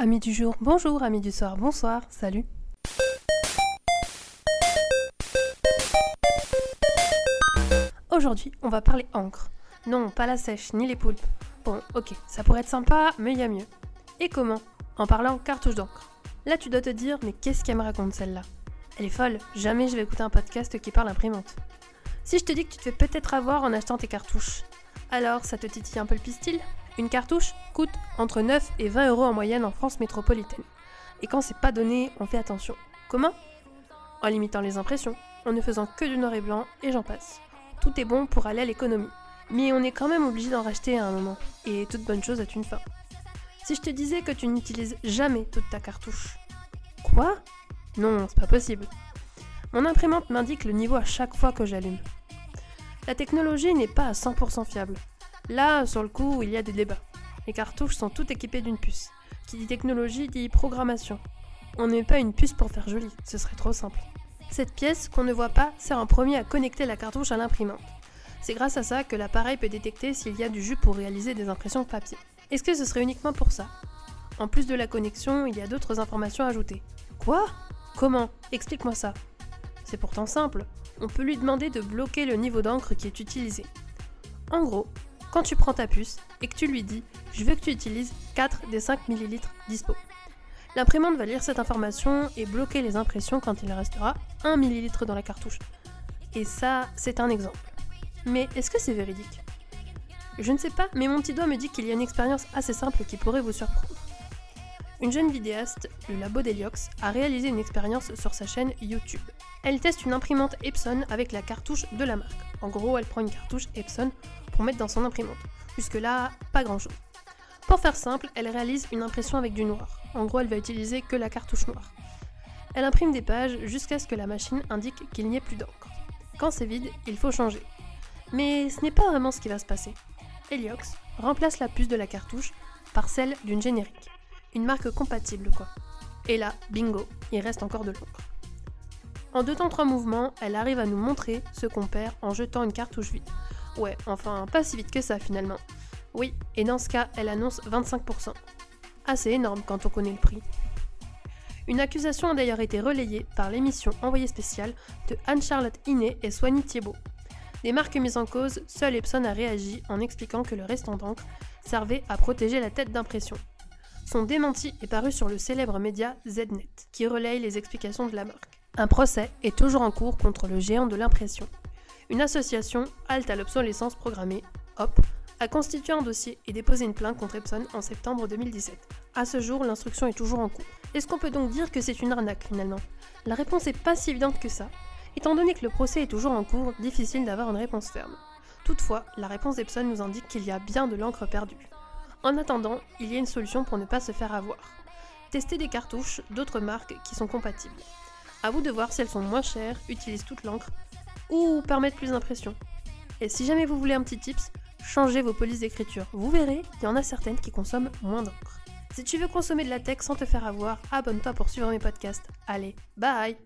Amis du jour, bonjour, amis du soir, bonsoir, salut. Aujourd'hui, on va parler encre. Non, pas la sèche, ni les poulpes. Bon, ok, ça pourrait être sympa, mais il y a mieux. Et comment? En parlant cartouche d'encre. Là, tu dois te dire, mais qu'est-ce qu'elle me raconte celle-là? Elle est folle, jamais je vais écouter un podcast qui parle imprimante. Si je te dis que tu te fais peut-être avoir en achetant tes cartouches, alors ça te titille un peu le pistil? Une cartouche coûte entre 9 et 20 euros en moyenne en France métropolitaine. Et quand c'est pas donné, on fait attention. Comment? En limitant les impressions, en ne faisant que du noir et blanc, et j'en passe. Tout est bon pour aller à l'économie. Mais on est quand même obligé d'en racheter à un moment. Et toute bonne chose a une fin. Si je te disais que tu n'utilises jamais toute ta cartouche. Quoi? Non, c'est pas possible. Mon imprimante m'indique le niveau à chaque fois que j'allume. La technologie n'est pas à 100% fiable. Là, sur le coup, il y a des débats. Les cartouches sont toutes équipées d'une puce. Qui dit technologie dit programmation. On ne met pas une puce pour faire joli, ce serait trop simple. Cette pièce, qu'on ne voit pas, sert en premier à connecter la cartouche à l'imprimante. C'est grâce à ça que l'appareil peut détecter s'il y a du jus pour réaliser des impressions papier. Est-ce que ce serait uniquement pour ça? En plus de la connexion, il y a d'autres informations ajoutées. Quoi? Comment? Explique-moi ça. C'est pourtant simple. On peut lui demander de bloquer le niveau d'encre qui est utilisé. En gros, quand tu prends ta puce et que tu lui dis je veux que tu utilises 4 des 5 ml dispo. L'imprimante va lire cette information et bloquer les impressions quand il restera 1 ml dans la cartouche. Et ça, c'est un exemple. Mais est-ce que c'est véridique? Je ne sais pas, mais mon petit doigt me dit qu'il y a une expérience assez simple qui pourrait vous surprendre. Une jeune vidéaste, le labo d'Heliox, a réalisé une expérience sur sa chaîne YouTube. Elle teste une imprimante Epson avec la cartouche de la marque. En gros, elle prend une cartouche Epson pour mettre dans son imprimante. Jusque-là, pas grand-chose. Pour faire simple, elle réalise une impression avec du noir. En gros, elle va utiliser que la cartouche noire. Elle imprime des pages jusqu'à ce que la machine indique qu'il n'y ait plus d'encre. Quand c'est vide, il faut changer. Mais ce n'est pas vraiment ce qui va se passer. Heliox remplace la puce de la cartouche par celle d'une générique. Une marque compatible quoi. Et là, bingo, il reste encore de l'encre. En deux temps trois mouvements, elle arrive à nous montrer ce qu'on perd en jetant une cartouche vide. Ouais, enfin pas si vite que ça finalement. Oui, et dans ce cas, elle annonce 25%. Assez énorme quand on connaît le prix. Une accusation a d'ailleurs été relayée par l'émission Envoyé spécial de Anne-Charlotte Iné et Soigny Thiebaud. Des marques mises en cause, seule Epson a réagi en expliquant que le restant d'encre servait à protéger la tête d'impression. Son démenti est paru sur le célèbre média Znet, qui relaye les explications de la marque. Un procès est toujours en cours contre le géant de l'impression. Une association, Halte à l'obsolescence programmée, HOP, a constitué un dossier et déposé une plainte contre Epson en septembre 2017. À ce jour, l'instruction est toujours en cours. Est-ce qu'on peut donc dire que c'est une arnaque finalement? La réponse est pas si évidente que ça. Étant donné que le procès est toujours en cours, difficile d'avoir une réponse ferme. Toutefois, la réponse d'Epson nous indique qu'il y a bien de l'encre perdue. En attendant, il y a une solution pour ne pas se faire avoir. Tester des cartouches d'autres marques qui sont compatibles. A vous de voir si elles sont moins chères, utilisent toute l'encre ou permettent plus d'impression. Et si jamais vous voulez un petit tips, changez vos polices d'écriture. Vous verrez, il y en a certaines qui consomment moins d'encre. Si tu veux consommer de la tech sans te faire avoir, abonne-toi pour suivre mes podcasts. Allez, bye